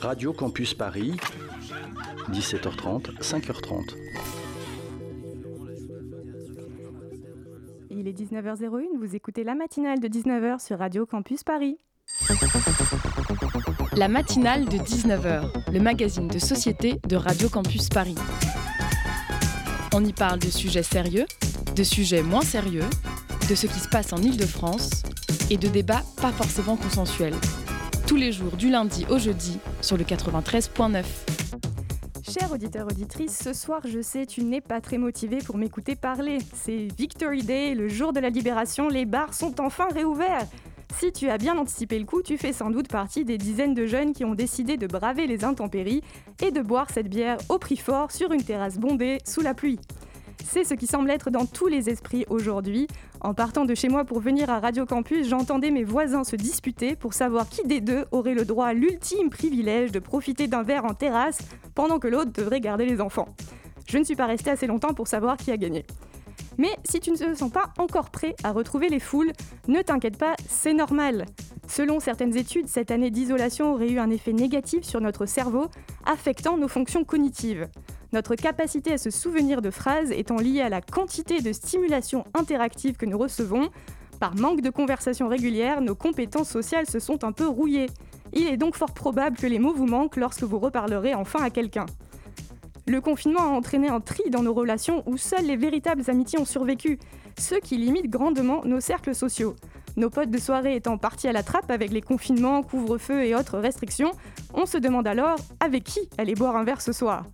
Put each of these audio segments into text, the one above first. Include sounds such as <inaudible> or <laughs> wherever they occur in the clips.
Radio Campus Paris, 17h30, 5h30. Il est 19h01, vous écoutez la matinale de 19h sur Radio Campus Paris. La matinale de 19h, le magazine de société de Radio Campus Paris. On y parle de sujets sérieux, de sujets moins sérieux, de ce qui se passe en Ile-de-France et de débats pas forcément consensuels. Tous les jours du lundi au jeudi sur le 93.9. Chers auditeurs, auditrices, ce soir, je sais, tu n'es pas très motivé pour m'écouter parler. C'est Victory Day, le jour de la libération, les bars sont enfin réouverts. Si tu as bien anticipé le coup, tu fais sans doute partie des dizaines de jeunes qui ont décidé de braver les intempéries et de boire cette bière au prix fort sur une terrasse bondée sous la pluie. C'est ce qui semble être dans tous les esprits aujourd'hui. En partant de chez moi pour venir à Radio Campus, j'entendais mes voisins se disputer pour savoir qui des deux aurait le droit à l'ultime privilège de profiter d'un verre en terrasse pendant que l'autre devrait garder les enfants. Je ne suis pas restée assez longtemps pour savoir qui a gagné. Mais si tu ne te sens pas encore prêt à retrouver les foules, ne t'inquiète pas, c'est normal. Selon certaines études, cette année d'isolation aurait eu un effet négatif sur notre cerveau, affectant nos fonctions cognitives. Notre capacité à se souvenir de phrases étant liée à la quantité de stimulation interactive que nous recevons, par manque de conversation régulière, nos compétences sociales se sont un peu rouillées. Il est donc fort probable que les mots vous manquent lorsque vous reparlerez enfin à quelqu'un. Le confinement a entraîné un tri dans nos relations où seules les véritables amitiés ont survécu, ce qui limite grandement nos cercles sociaux. Nos potes de soirée étant partis à la trappe avec les confinements, couvre-feu et autres restrictions, on se demande alors avec qui aller boire un verre ce soir?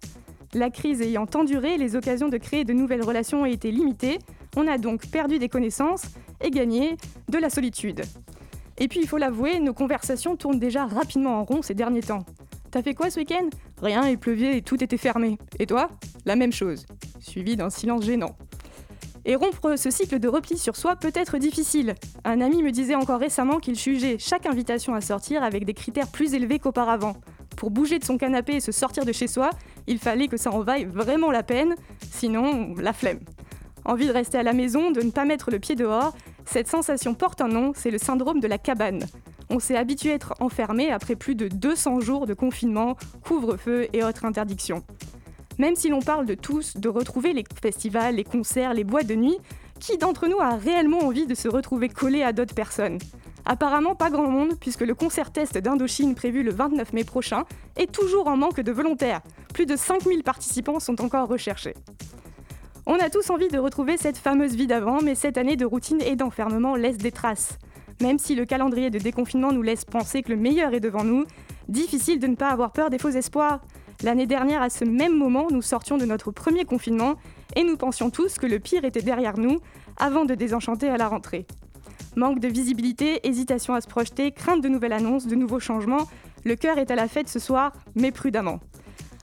La crise ayant tant duré, les occasions de créer de nouvelles relations ont été limitées. On a donc perdu des connaissances et gagné de la solitude. Et puis il faut l'avouer, nos conversations tournent déjà rapidement en rond ces derniers temps. T'as fait quoi ce week-end? Rien, il pleuvait et tout était fermé. Et toi? La même chose. Suivi d'un silence gênant. Et rompre ce cycle de repli sur soi peut être difficile. Un ami me disait encore récemment qu'il jugeait chaque invitation à sortir avec des critères plus élevés qu'auparavant. Pour bouger de son canapé et se sortir de chez soi, il fallait que ça en vaille vraiment la peine, sinon la flemme. Envie de rester à la maison, de ne pas mettre le pied dehors, cette sensation porte un nom, c'est le syndrome de la cabane. On s'est habitué à être enfermé après plus de 200 jours de confinement, couvre-feu et autres interdictions. Même si l'on parle de tous, de retrouver les festivals, les concerts, les boîtes de nuit, qui d'entre nous a réellement envie de se retrouver collé à d'autres personnes? Apparemment pas grand monde, puisque le concert test d'Indochine prévu le 29 mai prochain est toujours en manque de volontaires. Plus de 5000 participants sont encore recherchés. On a tous envie de retrouver cette fameuse vie d'avant, mais cette année de routine et d'enfermement laisse des traces. Même si le calendrier de déconfinement nous laisse penser que le meilleur est devant nous, difficile de ne pas avoir peur des faux espoirs. L'année dernière, à ce même moment, nous sortions de notre premier confinement et nous pensions tous que le pire était derrière nous avant de désenchanter à la rentrée. Manque de visibilité, hésitation à se projeter, crainte de nouvelles annonces, de nouveaux changements. Le cœur est à la fête ce soir, mais prudemment.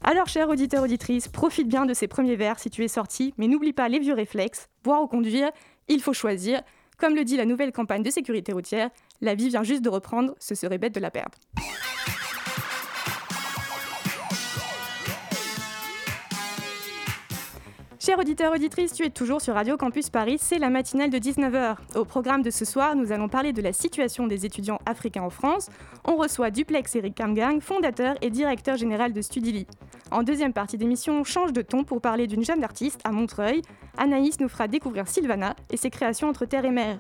Alors, chers auditeurs, auditrices, profite bien de ces premiers verres si tu es sorti, mais n'oublie pas les vieux réflexes. Boire ou conduire, il faut choisir. Comme le dit la nouvelle campagne de sécurité routière, la vie vient juste de reprendre, ce serait bête de la perdre. Chers auditeurs, auditrices, tu es toujours sur Radio Campus Paris, c'est la matinale de 19h. Au programme de ce soir, nous allons parler de la situation des étudiants africains en France. On reçoit Duplex Eric Kamgang, fondateur et directeur général de Studili. En deuxième partie d'émission, on change de ton pour parler d'une jeune artiste à Montreuil. Anaïs nous fera découvrir Sylvana et ses créations entre terre et mer.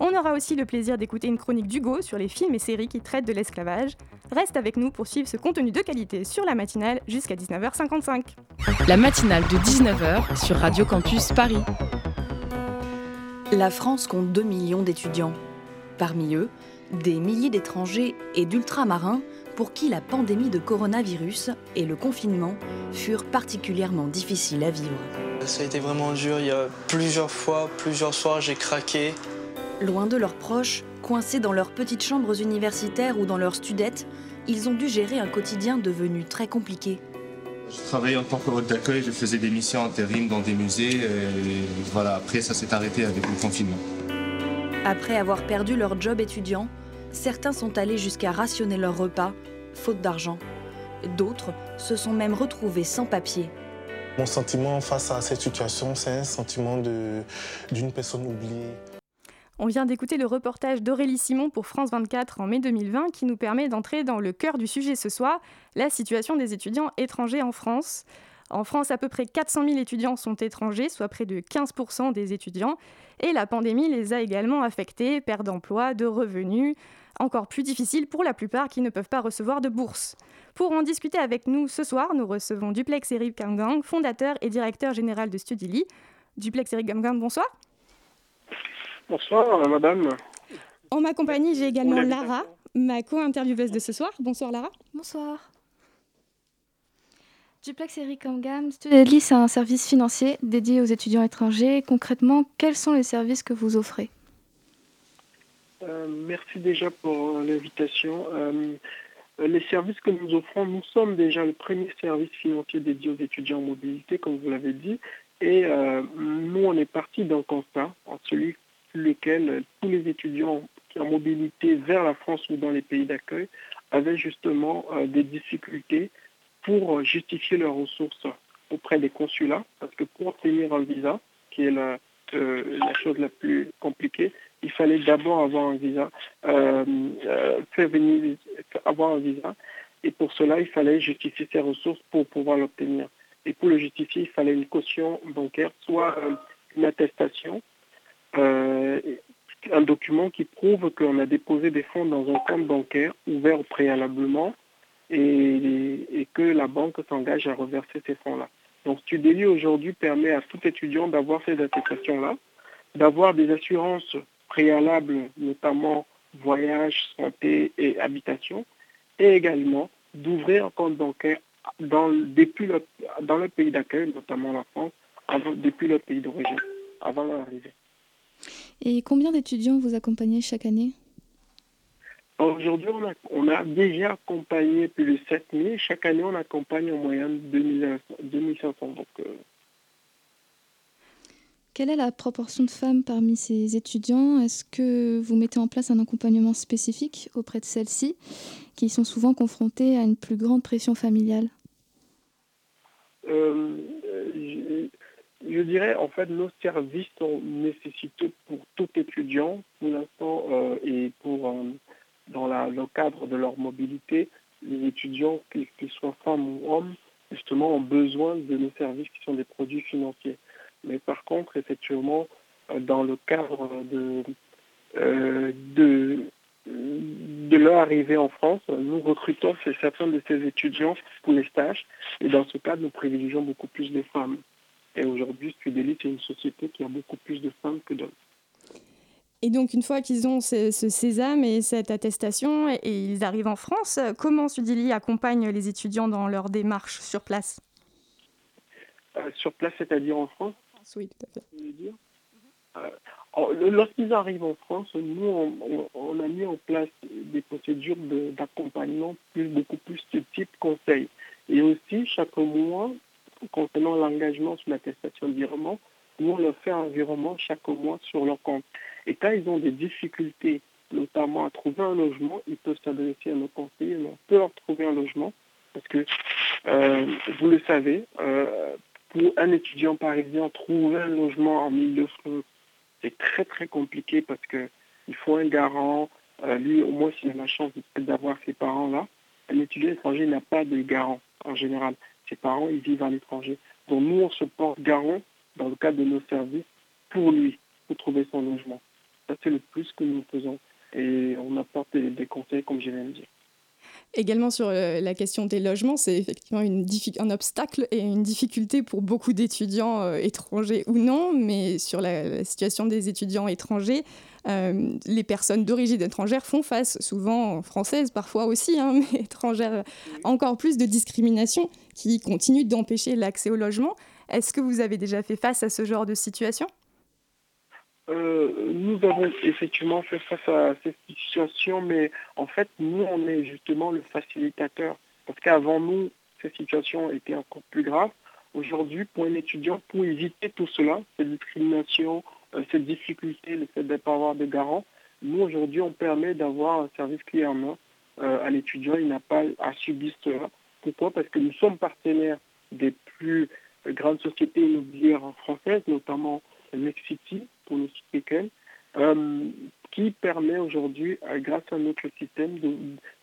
On aura aussi le plaisir d'écouter une chronique d'Hugo sur les films et séries qui traitent de l'esclavage. Reste avec nous pour suivre ce contenu de qualité sur la matinale jusqu'à 19h55. La matinale de 19h sur Radio Campus Paris. La France compte 2 millions d'étudiants. Parmi eux, des milliers d'étrangers et d'ultramarins pour qui la pandémie de coronavirus et le confinement furent particulièrement difficiles à vivre. Ça a été vraiment dur, il y a plusieurs fois, plusieurs soirs j'ai craqué. Loin de leurs proches, coincés dans leurs petites chambres universitaires ou dans leurs studettes, ils ont dû gérer un quotidien devenu très compliqué. Je travaillais en tant que hôte d'accueil, je faisais des missions intérim dans des musées et voilà, après ça s'est arrêté avec le confinement. Après avoir perdu leur job étudiant, certains sont allés jusqu'à rationner leur repas, faute d'argent. D'autres se sont même retrouvés sans papier. Mon sentiment face à cette situation, c'est un sentiment d'une personne oubliée. On vient d'écouter le reportage d'Aurélie Simon pour France 24 en mai 2020 qui nous permet d'entrer dans le cœur du sujet ce soir, la situation des étudiants étrangers en France. En France, à peu près 400 000 étudiants sont étrangers, soit près de 15% des étudiants. Et la pandémie les a également affectés, perte d'emploi, de revenus, encore plus difficile pour la plupart qui ne peuvent pas recevoir de bourse. Pour en discuter avec nous ce soir, nous recevons Duplex Eric Gamgang, fondateur et directeur général de Studili. Duplex Eric Gamgang, bonsoir. Bonsoir, madame. En ma compagnie, j'ai également Lara, ma co-intervieweuse de ce soir. Bonsoir, Lara. Bonsoir. Duplex Eric Amgam, Studeli, c'est un service financier dédié aux étudiants étrangers. Concrètement, quels sont les services que vous offrez? Euh, Merci déjà pour l'invitation. Euh, les services que nous offrons, nous sommes déjà le premier service financier dédié aux étudiants en mobilité, comme vous l'avez dit. Et euh, nous, on est parti d'un constat, en celui lequel tous les étudiants qui en mobilité vers la France ou dans les pays d'accueil avaient justement euh, des difficultés pour justifier leurs ressources auprès des consulats, parce que pour obtenir un visa, qui est la, euh, chose la plus compliquée, il fallait d'abord avoir un visa, euh, faire venir, avoir un visa, et pour cela, il fallait justifier ses ressources pour pouvoir l'obtenir. Et pour le justifier, il fallait une caution bancaire, soit une attestation euh, un document qui prouve qu'on a déposé des fonds dans un compte bancaire ouvert préalablement et, que la banque s'engage à reverser ces fonds-là. Donc Studeli aujourd'hui permet à tout étudiant d'avoir ces attestations-là, d'avoir des assurances préalables, notamment voyage, santé et habitation, et également d'ouvrir un compte bancaire dans, depuis le, dans le pays d'accueil, notamment la France, depuis le pays d'origine, avant l'arrivée. Et combien d'étudiants vous accompagnez chaque année? Aujourd'hui, on a, déjà accompagné plus de 7000. Chaque année, on accompagne en moyenne 2500. Donc, euh. Quelle est la proportion de femmes parmi ces étudiants? Est-ce que vous mettez en place un accompagnement spécifique auprès de celles-ci, qui sont souvent confrontées à une plus grande pression familiale? Euh, je dirais, en fait, nos services sont nécessités pour tout étudiant, pour l'instant, euh, et pour, euh, dans le cadre de leur mobilité, les étudiants, qu'ils soient femmes ou hommes, justement, ont besoin de nos services qui sont des produits financiers. Mais par contre, effectivement, euh, dans le cadre de, de, de leur arrivée en France, nous recrutons certains de ces étudiants pour les stages, et dans ce cadre, nous privilégions beaucoup plus les femmes. Et aujourd'hui, Studeli, c'est une société qui a beaucoup plus de femmes que d'hommes. Et donc, une fois qu'ils ont ce, sésame et cette attestation et, ils arrivent en France, comment Studeli accompagne les étudiants dans leur démarche sur place? Euh, Sur place, c'est-à-dire en France? Oui, tout à fait. Euh, lorsqu'ils arrivent en France, nous, on, a mis en place des procédures d'accompagnement plus, beaucoup plus de type conseil. Et aussi, chaque mois, concernant l'engagement sur l'attestation d'environnement, nous, on leur fait un virement chaque mois sur leur compte. Et quand ils ont des difficultés, notamment à trouver un logement, ils peuvent s'adresser à nos conseillers, on peut leur trouver un logement, parce que, euh, vous le savez, euh, pour un étudiant parisien, trouver un logement en milieu france c'est très très compliqué parce qu'il faut un garant. Euh, lui, au moins, s'il a la chance d'avoir ses parents là, un étudiant étranger n'a pas de garant en général parents, ils vivent à l'étranger. Donc nous, on se porte garant dans le cadre de nos services pour lui, pour trouver son logement. Ça, c'est le plus que nous faisons. Et on apporte des, conseils, comme je viens de dire. Également sur euh, la question des logements, c'est effectivement une un obstacle et une difficulté pour beaucoup d'étudiants euh, étrangers ou non, mais sur la, situation des étudiants étrangers, euh, les personnes d'origine étrangère font face, souvent françaises parfois aussi, hein, <laughs> mais étrangères, encore plus de discrimination qui continue d'empêcher l'accès au logement. Est-ce que vous avez déjà fait face à ce genre de situation? Euh, nous avons effectivement fait face à cette situation, mais en fait, nous, on est justement le facilitateur. Parce qu'avant nous, cette situation était encore plus grave. Aujourd'hui, pour un étudiant, pour éviter tout cela, cette discrimination, euh, cette difficulté, le fait de ne pas avoir de garant, nous, aujourd'hui, on permet d'avoir un service clé en main euh, à l'étudiant. Il n'a pas à subir cela. Pourquoi? Parce que nous sommes partenaires des plus grandes sociétés immobilières françaises, notamment Next City, pour ne citer qu'elle. qui permet aujourd'hui, grâce à notre système, de,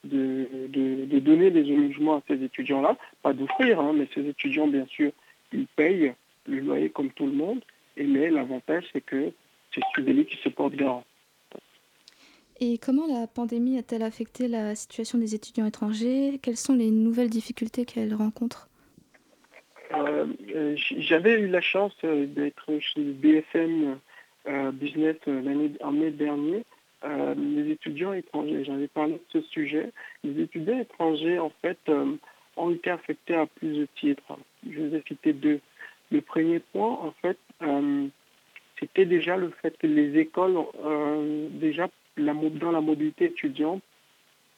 de, donner des logements à ces étudiants-là. Pas d'offrir, hein, mais ces étudiants, bien sûr, ils payent le loyer comme tout le monde. Et mais l'avantage, c'est que c'est Studeli qui se porte garant. Et comment la pandémie a-t-elle affecté la situation des étudiants étrangers? Quelles sont les nouvelles difficultés qu'elles rencontrent euh, euh, J'avais eu la chance euh, d'être chez BFM Business l'année en mai dernier. les étudiants étrangers, j'avais parlé de ce sujet. Les étudiants étrangers, en fait, ont été affectés à plusieurs titres. Je vous ai cité deux. Le premier point, en fait, c'était déjà le fait que les écoles, déjà dans la mobilité étudiante,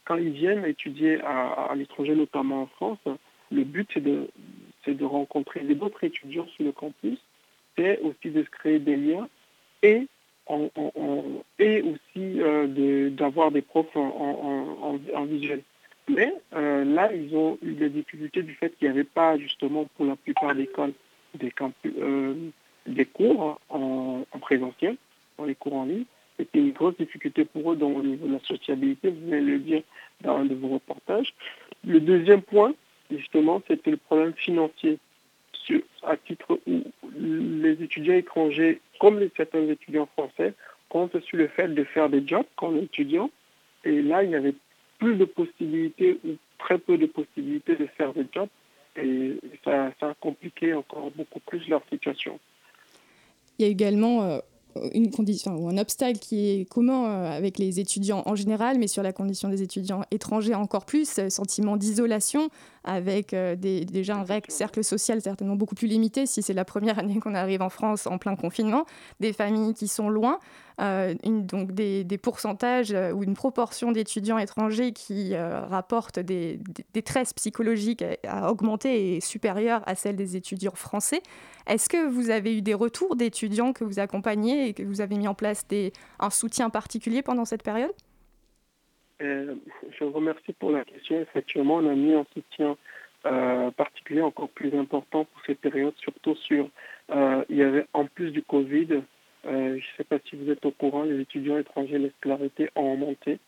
quand ils viennent étudier à, l'étranger, notamment en France, le but c'est de, de rencontrer d'autres étudiants sur le campus, c'est aussi de se créer des liens et, aussi euh, d'avoir des profs en, visuel. Mais euh, là, ils ont eu des difficultés du fait qu'il n'y avait pas justement pour la plupart des écoles des, campus, euh, des cours en, présentiel, dans les cours en ligne. C'était une grosse difficulté pour eux au niveau de la sociabilité, vous venez le dire dans un de vos reportages. Le deuxième point, justement, c'était le problème financier. À titre où les étudiants étrangers, comme certains étudiants français, comptent sur le fait de faire des jobs quand étudiant. Et là, il y avait plus de possibilités ou très peu de possibilités de faire des jobs. Et ça, a compliqué encore beaucoup plus leur situation. Il y a également euh, une condition ou un obstacle qui est commun euh, avec les étudiants en général, mais sur la condition des étudiants étrangers encore plus, euh, sentiment d'isolation, avec euh, déjà un cercle social certainement beaucoup plus limité si c'est la première année qu'on arrive en France en plein confinement, des familles qui sont loin, euh, donc des, pourcentages euh, ou une proportion d'étudiants étrangers qui rapportent des, tresses psychologiques à, augmenter et supérieures à celles des étudiants français. Est-ce que vous avez eu des retours d'étudiants que vous accompagnez et que vous avez mis en place un soutien particulier pendant cette période? Euh, je vous remercie pour la question. Effectivement, on a mis un soutien euh, particulier encore plus important pour cette période, surtout sur, euh, il y avait en plus du Covid, je ne sais pas si vous êtes au courant, les étudiants étrangers, les scolarités ont monté,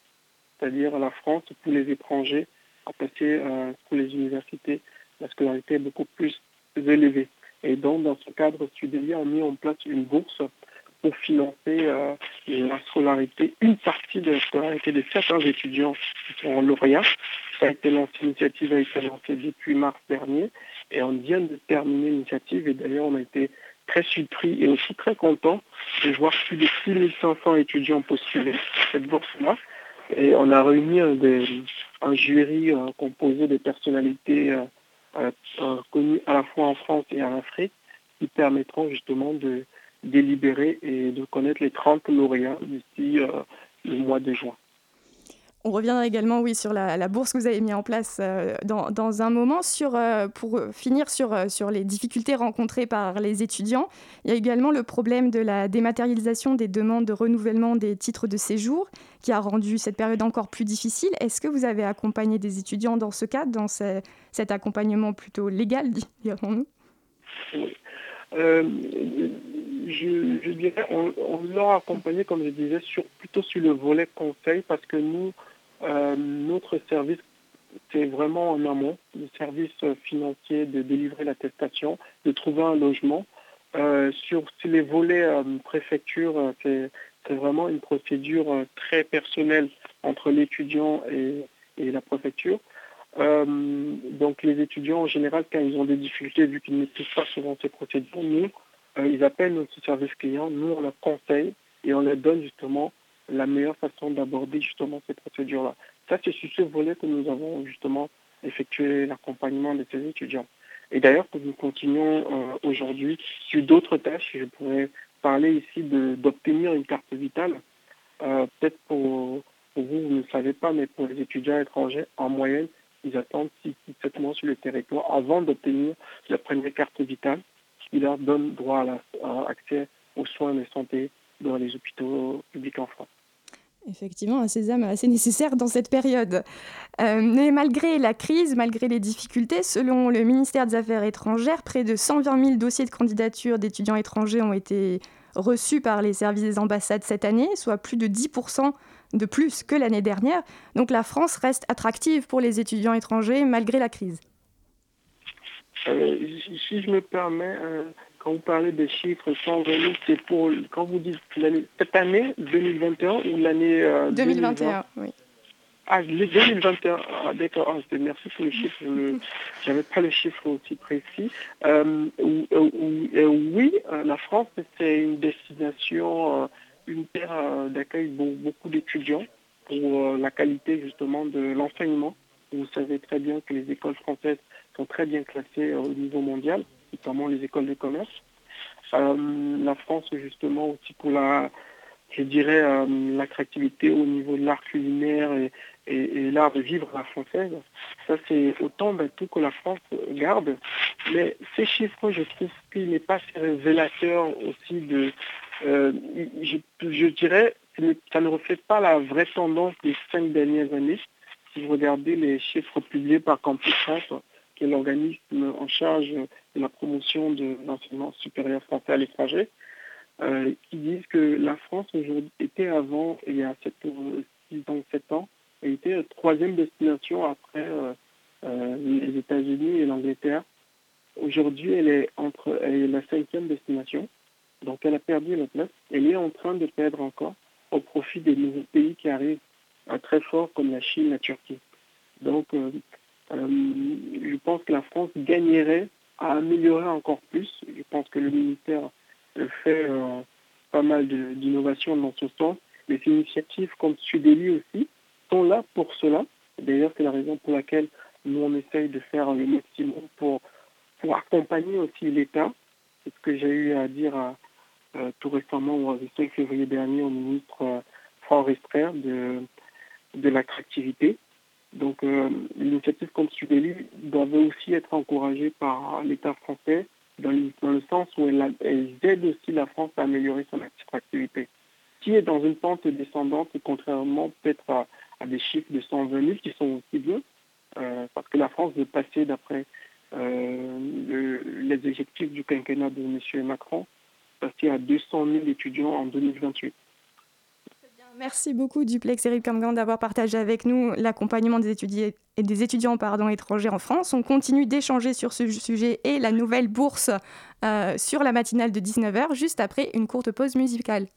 c'est-à-dire la France, pour les étrangers, à passer pour les universités, la scolarité est beaucoup plus élevée. Et donc, dans ce cadre, Studélia a mis en place une bourse pour financer euh, la scolarité, une partie de la scolarité de certains étudiants qui sont en lauréat. Ça a été l'initiative a été lancée depuis mars dernier et on vient de terminer l'initiative et d'ailleurs on a été très surpris et aussi très content de voir plus de 6500 étudiants postuler cette bourse-là. Et on a réuni un, jury euh, composé de personnalités euh, connues à la fois en France et en Afrique qui permettront justement de, délibérer et de connaître les 30 lauréats d'ici euh, le mois de juin. On reviendra également, oui, sur la, bourse que vous avez mis en place euh, dans, un moment. Sur, euh, pour finir sur, sur les difficultés rencontrées par les étudiants, il y a également le problème de la dématérialisation des demandes de renouvellement des titres de séjour qui a rendu cette période encore plus difficile. Est-ce que vous avez accompagné des étudiants dans ce cadre, dans cet accompagnement plutôt légal, dirons-nous? Oui je, dirais, on, on l'a accompagné, comme je disais, sur, plutôt sur le volet conseil, parce que nous, euh, notre service, c'est vraiment en amont, le service financier de délivrer l'attestation, de trouver un logement. Euh, sur, les volets euh, préfecture, c'est vraiment une procédure très personnelle entre l'étudiant et, la préfecture. donc les étudiants, en général, quand ils ont des difficultés, vu qu'ils ne maîtrisent pas souvent ces procédures, nous, ils appellent notre service client, nous on leur conseille et on leur donne justement la meilleure façon d'aborder justement ces procédures-là. Ça, c'est sur ce volet que nous avons justement effectué l'accompagnement de ces étudiants. Et d'ailleurs, que nous continuons euh, aujourd'hui sur d'autres tâches, je pourrais parler ici d'obtenir une carte vitale. Euh, peut-être pour, vous, vous ne savez pas, mais pour les étudiants étrangers, en moyenne, ils attendent 6-7 mois sur le territoire avant d'obtenir la première carte vitale qui leur donne droit à, l'accès aux soins de santé dans les hôpitaux publics en France. Effectivement, un sésame assez nécessaire dans cette période. Euh, mais malgré la crise, malgré les difficultés, selon le ministère des Affaires étrangères, près de 120 000 dossiers de candidature d'étudiants étrangers ont été reçus par les services des ambassades cette année, soit plus de 10% de plus que l'année dernière. Donc la France reste attractive pour les étudiants étrangers malgré la crise. Euh, si je me permets, euh, quand vous parlez des chiffres 120 000, c'est pour, quand vous dites cette année 2021 ou l'année 2021, oui. Ah, 2021. Ah, d'accord. Ah, merci pour le chiffre. Je n'avais pas le chiffre aussi précis. Euh, oui, la France, c'est une destination, une terre d'accueil pour beaucoup d'étudiants pour la qualité justement de l'enseignement. Vous savez très bien que les écoles françaises sont très bien classées au niveau mondial, notamment les écoles de commerce. Euh, la France, justement, aussi pour la, je dirais, euh, l'attractivité au niveau de l'art culinaire et, l'art de vivre la française. Ça, c'est autant ben, tout que la France garde. Mais ces chiffres, je trouve qu'il n'est pas révélateur aussi de... Euh, je, je, dirais, ça ne reflète pas la vraie tendance des cinq dernières années. Si vous regardez les chiffres publiés par Campus France, qui est l'organisme en charge de la promotion de l'enseignement supérieur français à l'étranger, euh, qui disent que la France était avant, il y a 7, 6 ans, 7 ans, elle était troisième destination après euh, euh, les États-Unis et l'Angleterre. Aujourd'hui, elle est entre elle est la cinquième destination, donc elle a perdu la place. Elle est en train de perdre encore au profit des nouveaux pays qui arrivent très forts comme la Chine, la Turquie. Donc euh, je pense que la France gagnerait à améliorer encore plus. Je pense que le ministère fait euh, pas mal d'innovations dans ce sens. Ces initiatives comme Sudeli aussi sont là pour cela. D'ailleurs, c'est la raison pour laquelle nous, on essaye de faire le maximum pour, pour accompagner aussi l'État. C'est ce que j'ai eu à dire euh, tout récemment, le 5 février dernier, au ministre euh, Franck de, de l'attractivité. Donc euh, l'initiative comme Subeli doit aussi être encouragée par l'État français dans le, sens où elle, aide aussi la France à améliorer son attractivité, qui est dans une pente descendante, contrairement peut-être à, des chiffres de 120 000 qui sont aussi bons, euh, parce que la France veut passer, d'après euh, les objectifs du quinquennat de M. Macron, passer à 200 000 étudiants en 2028. Merci beaucoup Duplex Eric Kamgan d'avoir partagé avec nous l'accompagnement des, des étudiants étrangers en France. On continue d'échanger sur ce sujet et la nouvelle bourse euh, sur la matinale de 19h, juste après une courte pause musicale.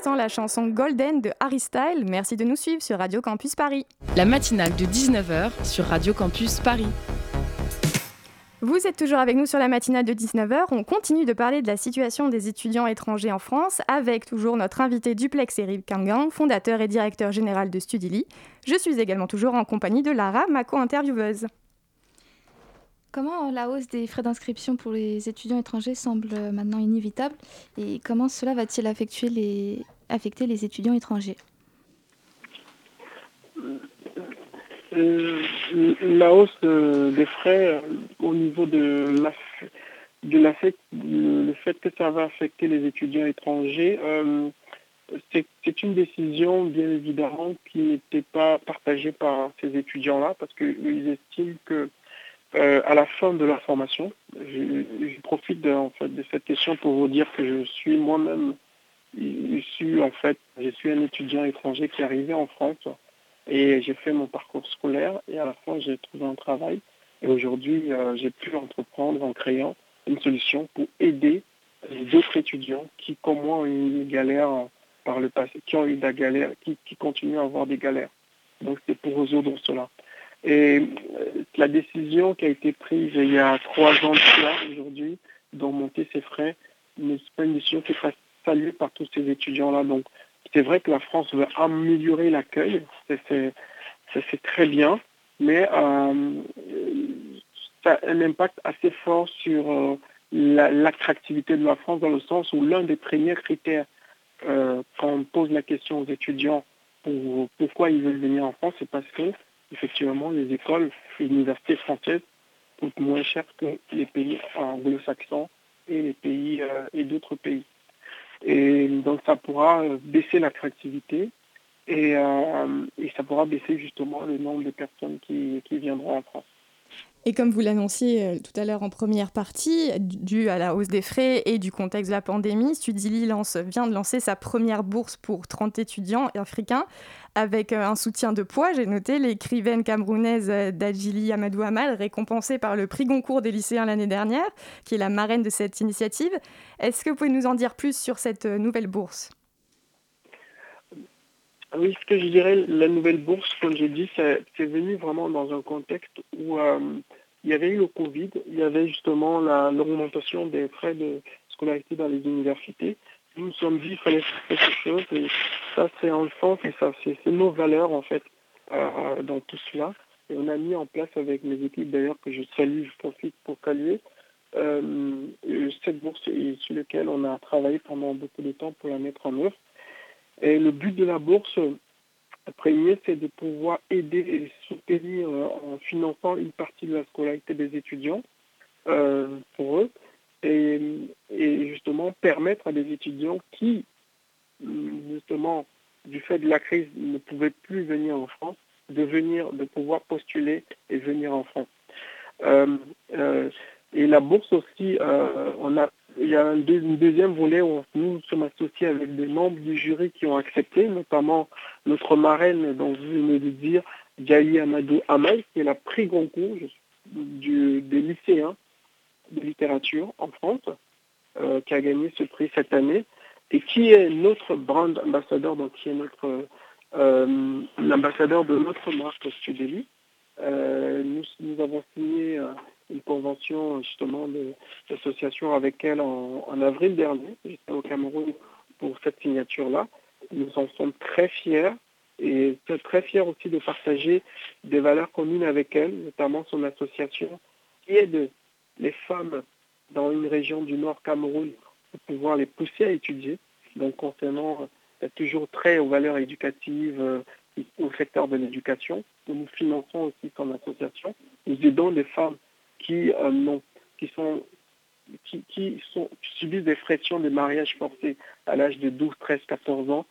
L'instant la chanson Golden de Harry Style. Merci de nous suivre sur Radio Campus Paris. La matinale de 19h sur Radio Campus Paris. Vous êtes toujours avec nous sur la matinale de 19h. On continue de parler de la situation des étudiants étrangers en France avec toujours notre invité duplex Eric Kangang, fondateur et directeur général de Studili. Je suis également toujours en compagnie de Lara, ma co-intervieweuse. Comment la hausse des frais d'inscription pour les étudiants étrangers semble maintenant inévitable et comment cela va-t-il affecter les, affecter les étudiants étrangers? Euh, La hausse des frais euh, au niveau de la, de la le fait que ça va affecter les étudiants étrangers, euh, c'est une décision bien évidemment qui n'était pas partagée par ces étudiants-là parce qu'ils estiment que euh, à la fin de la formation, je, profite de, en fait, de cette question pour vous dire que je suis moi-même issu, en fait, je suis un étudiant étranger qui est arrivé en France et j'ai fait mon parcours scolaire et à la fin j'ai trouvé un travail et aujourd'hui euh, j'ai pu entreprendre en créant une solution pour aider d'autres étudiants qui, comme moi, ont eu des galères par le passé, qui ont eu des galères, qui, qui continuent à avoir des galères. Donc c'est pour résoudre cela. Et euh, la décision qui a été prise il y a trois ans de cela, aujourd'hui, d'augmenter ces frais, n'est pas une décision qui est saluée par tous ces étudiants-là. Donc, c'est vrai que la France veut améliorer l'accueil, c'est très bien, mais euh, ça a un impact assez fort sur euh, l'attractivité de la France dans le sens où l'un des premiers critères quand on pose la question aux étudiants pour pourquoi ils veulent venir en France, c'est parce que effectivement, les écoles et universités françaises coûtent moins cher que les pays anglo-saxons et les pays euh, et d'autres pays. Et donc ça pourra euh, baisser l'attractivité et, euh, et, ça pourra baisser justement le nombre de personnes qui, qui viendront en France. Et comme vous l'annonciez euh, tout à l'heure en première partie, dû à la hausse des frais et du contexte de la pandémie, Studili lance, vient de lancer sa première bourse pour 30 étudiants africains avec euh, un soutien de poids. J'ai noté l'écrivaine camerounaise euh, Dajili Amadou Amal, récompensée par le prix Goncourt des lycéens l'année dernière, qui est la marraine de cette initiative. Est-ce que vous pouvez nous en dire plus sur cette nouvelle bourse? Oui, ce que je dirais, la nouvelle bourse, comme j'ai dit, c'est venu vraiment dans un contexte où euh, il y avait eu le Covid, il y avait justement l'augmentation des frais de scolarité dans les universités. Nous nous sommes dit qu'il fallait faire quelque chose et ça c'est en sens et ça c'est nos valeurs en fait euh, dans tout cela. Et on a mis en place avec mes équipes d'ailleurs que je salue, je profite pour saluer, euh, cette bourse sur laquelle on a travaillé pendant beaucoup de temps pour la mettre en œuvre. Et le but de la bourse, premier, c'est de pouvoir aider et soutenir euh, en finançant une partie de la scolarité des étudiants euh, pour eux et, justement permettre à des étudiants qui, justement, du fait de la crise, ne pouvaient plus venir en France, de venir, de pouvoir postuler et venir en France. Euh, et la bourse aussi, on a il y a un, deuxième volet où nous sommes associés avec des membres du jury qui ont accepté, notamment notre marraine, dont vous venez de dire, Djaï Amadou Amal, qui est la prix Goncourt du, des lycéens de littérature en France, euh, qui a gagné ce prix cette année, et qui est notre brand ambassadeur, donc qui est notre euh, l'ambassadeur de notre marque Studeli. Euh, nous, nous, avons signé euh, une convention justement d'association avec elle en, avril dernier. J'étais au Cameroun pour cette signature-là. Nous en sommes très fiers et très fiers aussi de partager des valeurs communes avec elle, notamment son association qui aide les femmes dans une région du Nord Cameroun pour pouvoir les pousser à étudier. Donc concernant toujours très aux valeurs éducatives, euh, au secteur de l'éducation. Nous finançons aussi son association. Nous aidons les femmes qui, euh, qui, sont, qui, sont, subissent des pressions de mariage forcé à l'âge de 12, 13, 14 ans,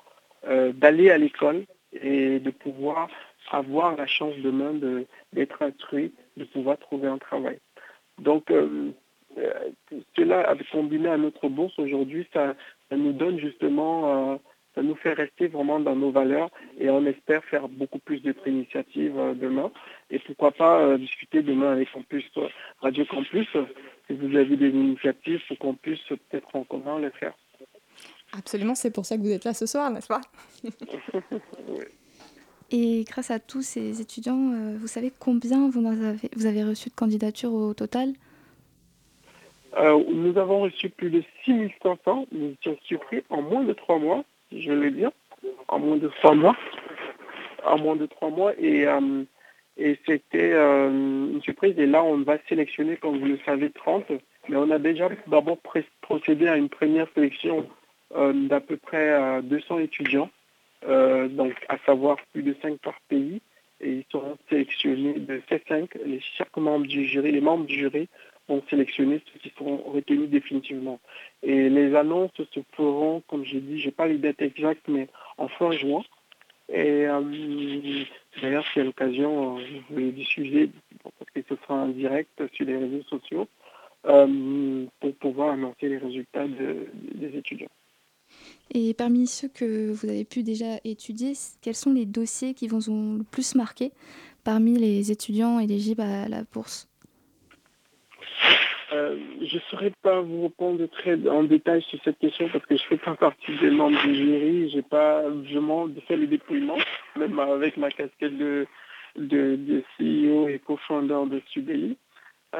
euh, d'aller à l'école et de pouvoir avoir la chance demain d'être instruit, de pouvoir trouver un travail. Donc, euh, cela, combiné à notre bourse aujourd'hui, ça, nous donne justement ça nous fait rester vraiment dans nos valeurs et on espère faire beaucoup plus d'autres initiatives euh, demain. Et pourquoi pas euh, discuter demain avec Campus, euh, Radio Campus, si vous avez des initiatives pour qu'on puisse peut-être en commun le faire. Absolument, c'est pour ça que vous êtes là ce soir, n'est-ce pas? <laughs> <laughs> Et grâce à tous ces étudiants, euh, vous savez combien vous avez, vous avez reçu de candidatures au total? Euh, Nous avons reçu plus de 6500. Nous étions surpris en moins de trois mois, je le dire, en moins de trois mois. En moins de trois mois. Et, euh, et c'était une surprise. Et là, on va sélectionner, comme vous le savez, 30. Mais on a déjà d'abord procédé à une première sélection d'à peu près 200 étudiants euh, donc à savoir plus de 5 par pays, et ils seront sélectionnés de ces 5, les, chaque membre du jury, les membres du jury sélectionner ceux qui seront retenus définitivement. Et les annonces se feront, comme j'ai dit, je n'ai pas les dates exactes, mais en fin juin. Et euh, d'ailleurs, c'est l'occasion, euh, je vais diffuser, parce que ce sera en direct sur les réseaux sociaux, pour pouvoir annoncer les résultats des étudiants. Et parmi ceux que vous avez pu déjà étudier, quels sont les dossiers qui vous ont le plus marqué parmi les étudiants éligibles à la bourse? Euh, je ne saurais pas vous répondre très en détail sur cette question parce que je ne fais pas partie des membres du jury. Je n'ai pas vraiment fait le dépouillement, même avec ma casquette de, CEO et co-founder de Subeli.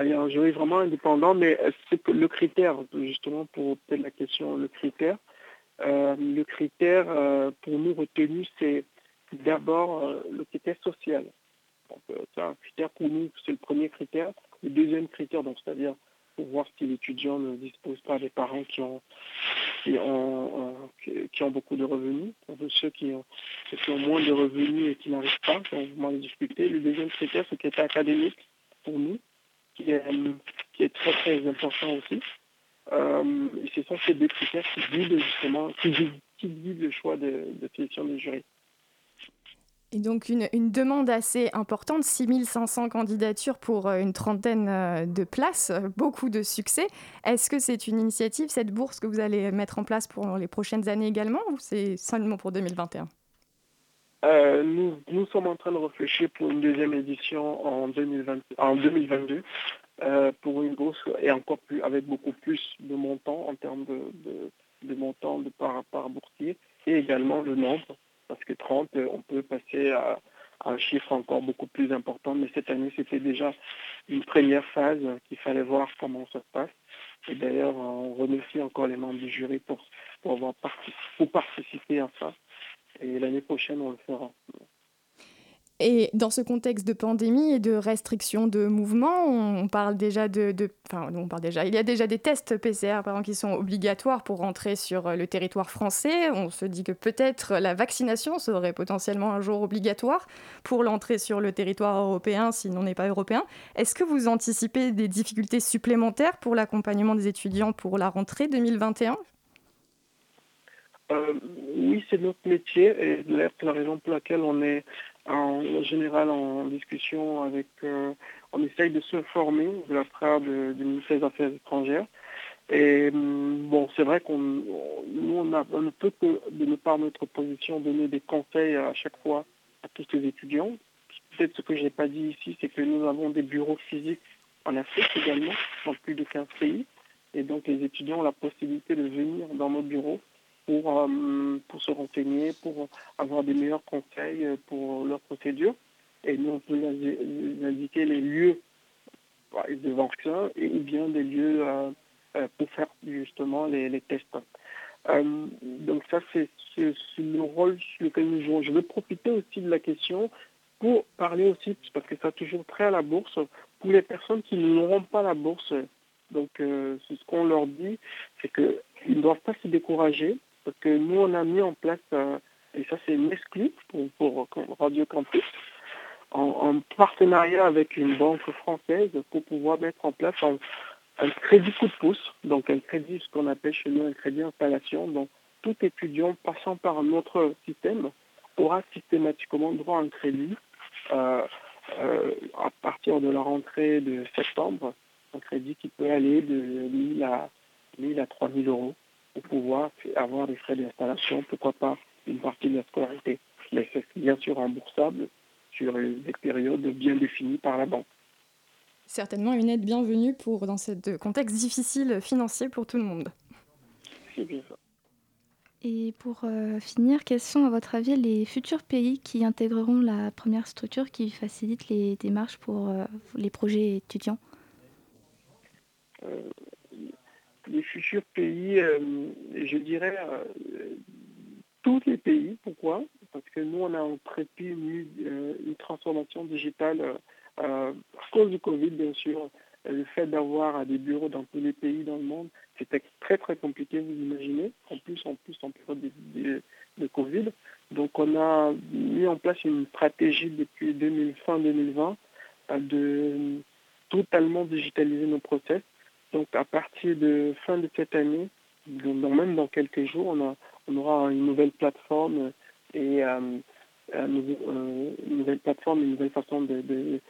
Il y a un jury vraiment indépendant, mais c'est le critère, justement pour peut-être la question, le critère, euh, le critère euh, pour nous retenu, c'est d'abord le critère social. c'est un critère pour nous, c'est le premier critère. Le deuxième critère, donc c'est-à-dire pour voir si l'étudiant ne dispose pas des parents qui ont, qui ont, qui ont beaucoup de revenus. ceux qui ont, qui ont moins de revenus et qui n'arrivent pas, on va discuter. Le deuxième critère, c'est critère académique pour nous, qui est, qui est très très important aussi. Euh, ce sont ces deux critères qui guident justement, qui, guident le choix de, de sélection des jurys. Et donc une, demande assez importante, 6500 candidatures pour euh, une trentaine euh, de places, beaucoup de succès. Est-ce que c'est une initiative, cette bourse que vous allez mettre en place pour les prochaines années également ou c'est seulement pour 2021 euh, nous, nous sommes en train de réfléchir pour une deuxième édition en, 2020, en 2022. Euh, pour une bourse et encore plus avec beaucoup plus de montants en termes de, de, montants de par, par boursier et également le nombre parce que 30 euh, on peut passer à, un chiffre encore beaucoup plus important mais cette année c'était déjà une première phase qu'il fallait voir comment ça se passe et d'ailleurs on remercie encore les membres du jury pour, pour avoir pour participer à ça et l'année prochaine on le fera. Et dans ce contexte de pandémie et de restrictions de mouvement, on parle déjà de, enfin, on parle déjà, il y a déjà des tests PCR par exemple, qui sont obligatoires pour rentrer sur le territoire français. On se dit que peut-être la vaccination serait potentiellement un jour obligatoire pour l'entrée sur le territoire européen si l'on n'est pas européen. Est-ce que vous anticipez des difficultés supplémentaires pour l'accompagnement des étudiants pour la rentrée 2021 euh, oui, c'est notre métier et c'est la raison pour laquelle on est en général en discussion avec, euh, on essaye de se former de la part du ministère des Affaires étrangères. Et hum, bon, c'est vrai qu'on nous, on, ne peut que, de ne pas notre position, donner des conseils à chaque fois à tous les étudiants. Peut-être ce que je n'ai pas dit ici, c'est que nous avons des bureaux physiques en Afrique également, dans plus de 15 pays. Et donc les étudiants ont la possibilité de venir dans nos bureaux pour, euh, pour se renseigner, pour avoir des meilleurs conseils euh, pour leur procédure. Et nous, on peut indiquer les lieux de vaccins et ou bien des lieux euh, pour faire justement les, tests. donc ça, c'est le rôle sur lequel nous jouons. Je vais profiter aussi de la question pour parler aussi, parce que ça toujours très à la bourse, pour les personnes qui n'auront pas la bourse. Donc, c'est ce qu'on leur dit, c'est qu'ils ne doivent pas se décourager, parce que nous, on a mis en place, et ça c'est une exclue pour, Radio Campus, en, partenariat avec une banque française pour pouvoir mettre en place un, crédit coup de pouce, donc un crédit, ce qu'on appelle chez nous un crédit installation. Donc tout étudiant passant par notre système aura systématiquement droit à un crédit euh, euh, à partir de la rentrée de septembre, un crédit qui peut aller de 1000 à 1000 à 3000 euros pour pouvoir avoir des frais d'installation, pourquoi pas une partie de la scolarité. Mais c'est bien sûr remboursable sur des périodes bien définies par la banque. Certainement une aide bienvenue pour, dans ce contexte difficile financier pour tout le monde. C'est bien ça. Et pour euh, finir, quels sont à votre avis les futurs pays qui intégreront la première structure qui facilite les démarches pour euh, les projets étudiants? Euh, Les futurs pays, je dirais tous les pays. Pourquoi? Parce que nous, on a entrepris une, une transformation digitale à cause du Covid, bien sûr. Le fait d'avoir des bureaux dans tous les pays dans le monde, c'était très très compliqué, vous imaginez, en plus en plus en période de, Covid. Donc on a mis en place une stratégie depuis 2000, fin 2020 euh, de totalement digitaliser nos process. Donc à partir de fin de cette année, même dans quelques jours, on, on aura une nouvelle plateforme et euh, une nouvelle plateforme, une nouvelle façon de,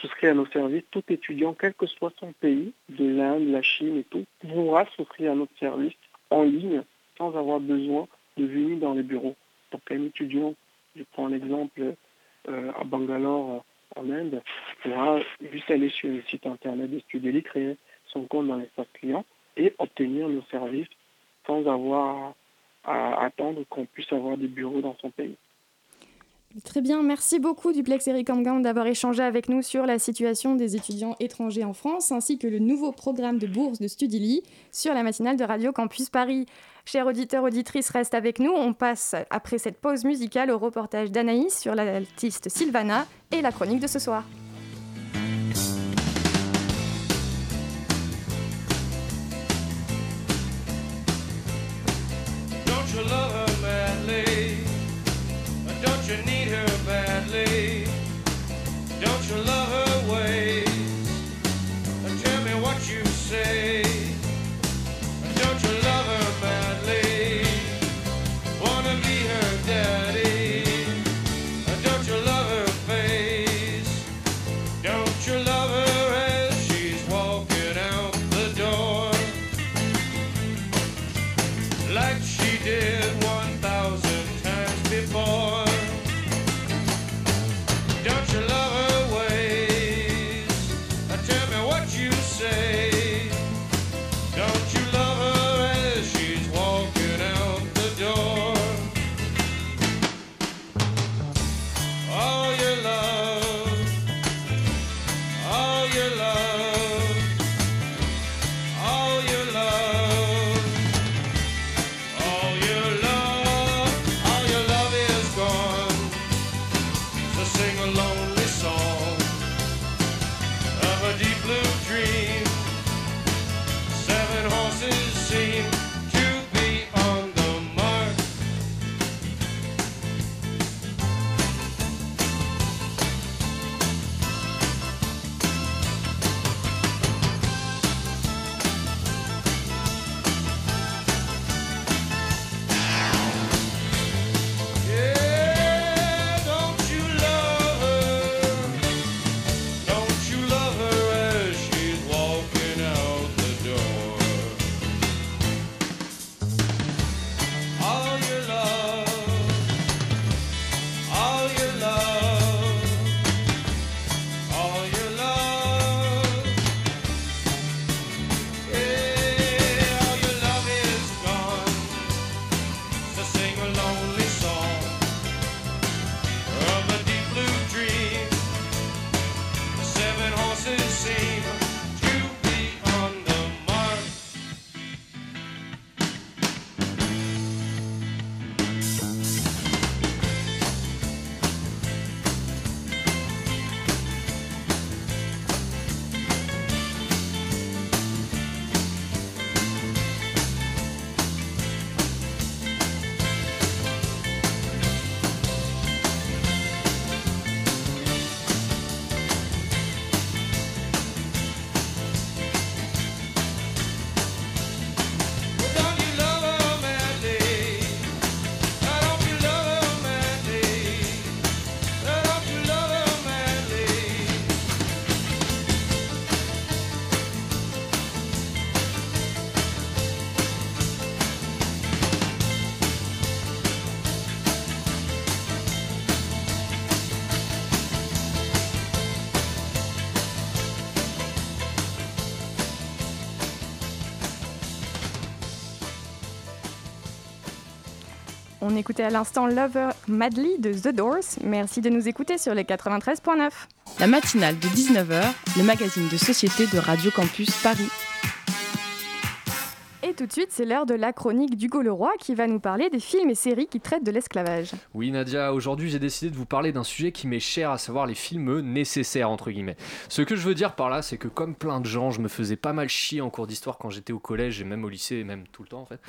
souscrire à nos services. Tout étudiant, quel que soit son pays, de l'Inde, la Chine et tout, pourra souscrire à notre service en ligne sans avoir besoin de venir dans les bureaux. Donc un étudiant, je prends l'exemple euh, à Bangalore en Inde, pourra juste aller sur le site internet de Studeli, créer son compte dans l'espace client et obtenir nos services sans avoir à attendre qu'on puisse avoir des bureaux dans son pays. Très bien, merci beaucoup Duplex Eric Amgang d'avoir échangé avec nous sur la situation des étudiants étrangers en France ainsi que le nouveau programme de bourse de Studili sur la matinale de Radio Campus Paris. Chers auditeurs, auditrices, reste avec nous. On passe après cette pause musicale au reportage d'Anaïs sur l'artiste Sylvana et la chronique de ce soir. like she did. On écoutait à l'instant Lover Madly de The Doors. Merci de nous écouter sur les 93.9. La matinale de 19h, le magazine de société de Radio Campus Paris. Tout de suite, c'est l'heure de la chronique d'Hugo Leroy qui va nous parler des films et séries qui traitent de l'esclavage. Oui Nadia, aujourd'hui j'ai décidé de vous parler d'un sujet qui m'est cher, à savoir les films nécessaires entre guillemets. Ce que je veux dire par là, c'est que comme plein de gens, je me faisais pas mal chier en cours d'histoire quand j'étais au collège et même au lycée, et même tout le temps en fait.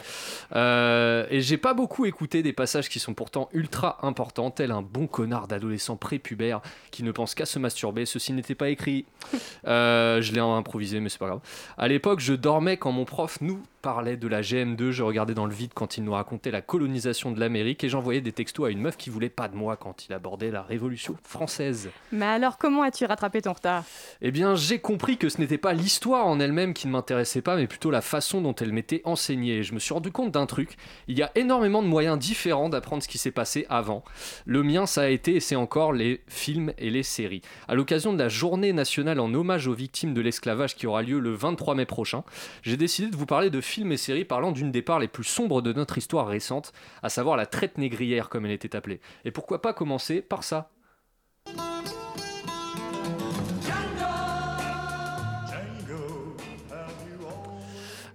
Euh, et j'ai pas beaucoup écouté des passages qui sont pourtant ultra importants, tel un bon connard d'adolescent prépubère qui ne pense qu'à se masturber. Ceci n'était pas écrit. <laughs> Euh, je l'ai improvisé, mais c'est pas grave. À l'époque, je dormais quand mon prof nous parlait de la GM2, je regardais dans le vide quand il nous racontait la colonisation de l'Amérique et j'envoyais des textos à une meuf qui voulait pas de moi quand il abordait la Révolution française. Mais alors comment as-tu rattrapé ton retard? Eh bien j'ai compris que ce n'était pas l'histoire en elle-même qui ne m'intéressait pas, mais plutôt la façon dont elle m'était enseignée. je me suis rendu compte d'un truc, il y a énormément de moyens différents d'apprendre ce qui s'est passé avant. Le mien ça a été et c'est encore les films et les séries. À l'occasion de la journée nationale en hommage aux victimes de l'esclavage qui aura lieu le 23 mai prochain, j'ai décidé de vous parler de films films et séries parlant d'une des parts les plus sombres de notre histoire récente, à savoir la traite négrière comme elle était appelée. Et pourquoi pas commencer par ça?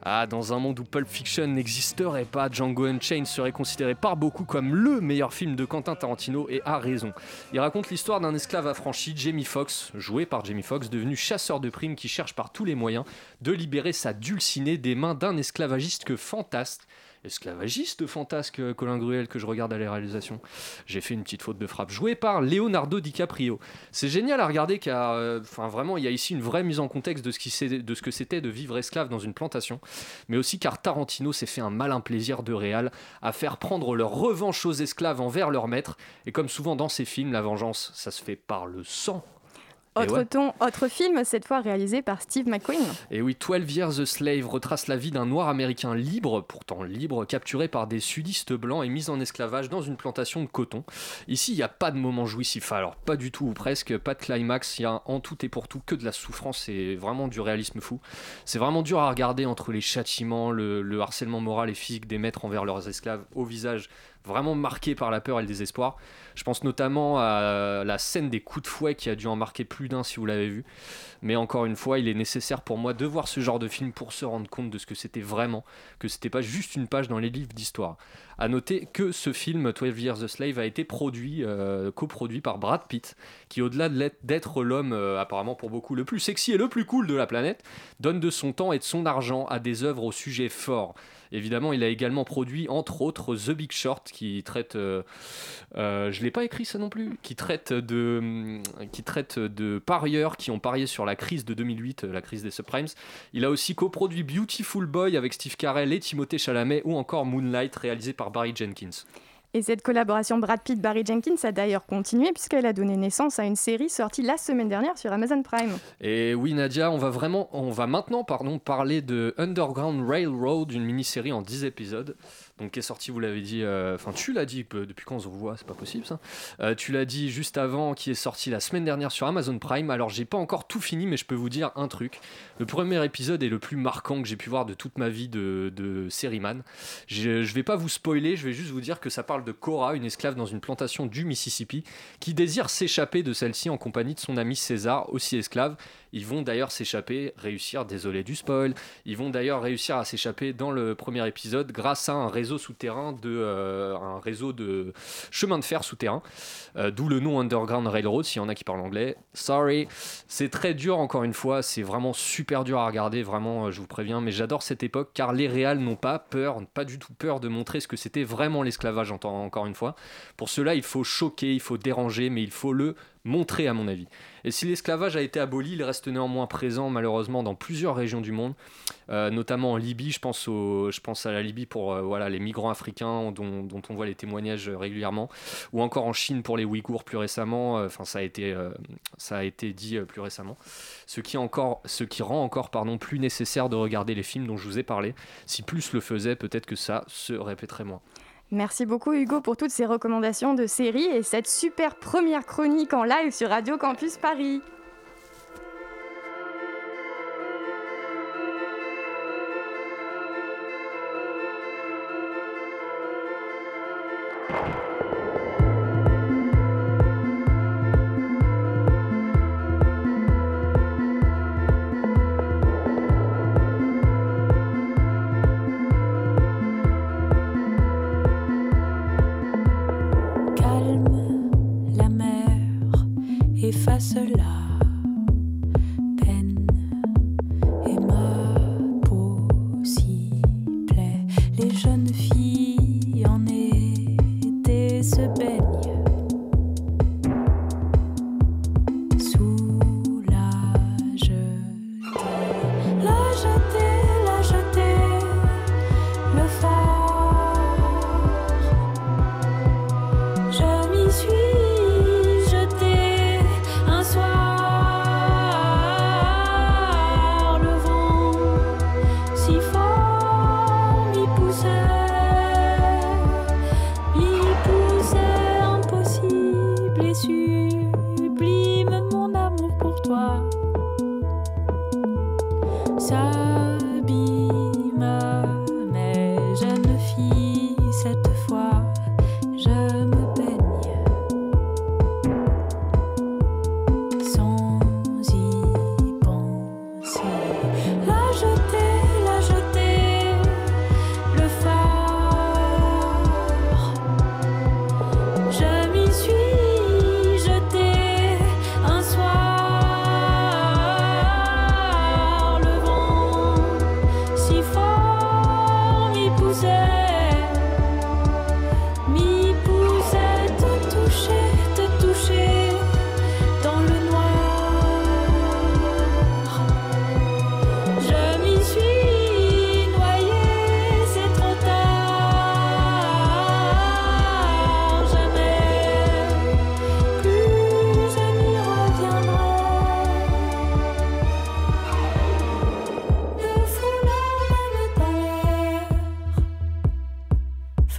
Ah, dans un monde où Pulp Fiction n'existerait pas, Django Unchained serait considéré par beaucoup comme LE meilleur film de Quentin Tarantino et a raison. Il raconte l'histoire d'un esclave affranchi, Jamie Foxx, joué par Jamie Foxx, devenu chasseur de primes qui cherche par tous les moyens de libérer sa dulcinée des mains d'un esclavagiste que fantasque esclavagiste fantasque Colin Gruel que je regarde à la réalisation. J'ai fait une petite faute de frappe. Joué par Leonardo DiCaprio. C'est génial à regarder car, euh, enfin vraiment, il y a ici une vraie mise en contexte de ce, qui de que c'était de vivre esclave dans une plantation, mais aussi car Tarantino s'est fait un malin plaisir de réal à faire prendre leur revanche aux esclaves envers leur maître. Et comme souvent dans ses films, la vengeance, ça se fait par le sang autre ton, autre film, cette fois réalisé par Steve McQueen. Et oui, 12 Years a Slave retrace la vie d'un noir américain libre, pourtant libre, capturé par des sudistes blancs et mis en esclavage dans une plantation de coton. Ici, il n'y a pas de moment jouissif, alors pas du tout ou presque, pas de climax, il y a en tout et pour tout que de la souffrance et vraiment du réalisme fou. C'est vraiment dur à regarder entre les châtiments, le, le harcèlement moral et physique des maîtres envers leurs esclaves au visage vraiment marqué par la peur et le désespoir. Je pense notamment à la scène des coups de fouet qui a dû en marquer plus d'un si vous l'avez vu. Mais encore une fois, il est nécessaire pour moi de voir ce genre de film pour se rendre compte de ce que c'était vraiment, que c'était pas juste une page dans les livres d'histoire. À noter que ce film 12 Years a Slave a été produit, euh, coproduit par Brad Pitt, qui au-delà d'être l'homme euh, apparemment pour beaucoup le plus sexy et le plus cool de la planète, donne de son temps et de son argent à des œuvres au sujet fort. Évidemment, il a également produit, entre autres, The Big Short, qui traite, euh, euh, je l'ai pas écrit ça non plus, qui traite de, qui traite de parieurs qui ont parié sur la crise de 2008, la crise des subprimes. Il a aussi coproduit Beautiful Boy avec Steve Carell et Timothée Chalamet, ou encore Moonlight, réalisé par Barry Jenkins. Et cette collaboration Brad Pitt-Barry Jenkins a d'ailleurs continué puisqu'elle a donné naissance à une série sortie la semaine dernière sur Amazon Prime. Et oui Nadia, on va vraiment, on va maintenant pardon, parler de Underground Railroad, une mini-série en 10 épisodes donc qui est sorti, vous l'avez dit, euh, enfin tu l'as dit, depuis quand on se voit, c'est pas possible ça. Euh, tu l'as dit juste avant, qui est sorti la semaine dernière sur Amazon Prime. Alors j'ai pas encore tout fini, mais je peux vous dire un truc. Le premier épisode est le plus marquant que j'ai pu voir de toute ma vie de, de man Je, je vais pas vous spoiler, je vais juste vous dire que ça parle de Cora, une esclave dans une plantation du Mississippi, qui désire s'échapper de celle-ci en compagnie de son ami César, aussi esclave, ils vont d'ailleurs s'échapper, réussir, désolé du spoil, ils vont d'ailleurs réussir à s'échapper dans le premier épisode grâce à un réseau souterrain de euh, un réseau de chemin de fer souterrain, euh, d'où le nom Underground Railroad. S'il y en a qui parlent anglais, sorry, c'est très dur encore une fois, c'est vraiment super dur à regarder, vraiment, euh, je vous préviens. Mais j'adore cette époque car les réals n'ont pas peur, pas du tout peur de montrer ce que c'était vraiment l'esclavage. Encore une fois, pour cela, il faut choquer, il faut déranger, mais il faut le montrer à mon avis. Et si l'esclavage a été aboli, il reste néanmoins présent malheureusement dans plusieurs régions du monde, euh, notamment en Libye. Je pense, au, je pense à la Libye pour euh, voilà, les migrants africains dont, on voit les témoignages régulièrement, ou encore en Chine pour les Ouïghours plus récemment. Euh, enfin, ça a été, ça a été dit plus récemment. Ce qui, encore, ce qui rend encore pardon, plus nécessaire de regarder les films dont je vous ai parlé. Si plus le faisait, peut-être que ça se répéterait moins. Merci beaucoup Hugo pour toutes ces recommandations de séries et cette super première chronique en live sur Radio Campus Paris.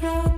throat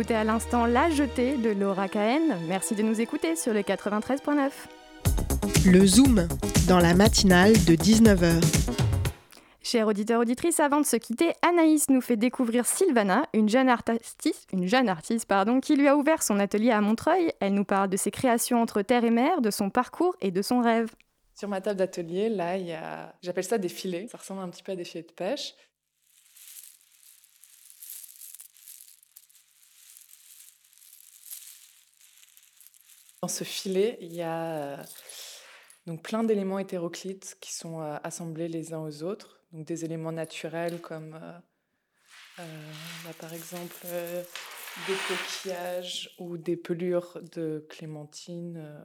écouté à l'instant La Jetée de Laura Cahen. Merci de nous écouter sur le 93.9. Le Zoom, dans la matinale de 19h. Chers auditeurs, auditrices, avant de se quitter, Anaïs nous fait découvrir Sylvana, une jeune artiste, une jeune artiste pardon, qui lui a ouvert son atelier à Montreuil. Elle nous parle de ses créations entre terre et mer, de son parcours et de son rêve. Sur ma table d'atelier, là, il y a, j'appelle ça des filets. Ça ressemble un petit peu à des filets de pêche. Dans ce filet, il y a euh, donc plein d'éléments hétéroclites qui sont euh, assemblés les uns aux autres. Donc des éléments naturels comme euh, par exemple des coquillages ou des pelures de clémentine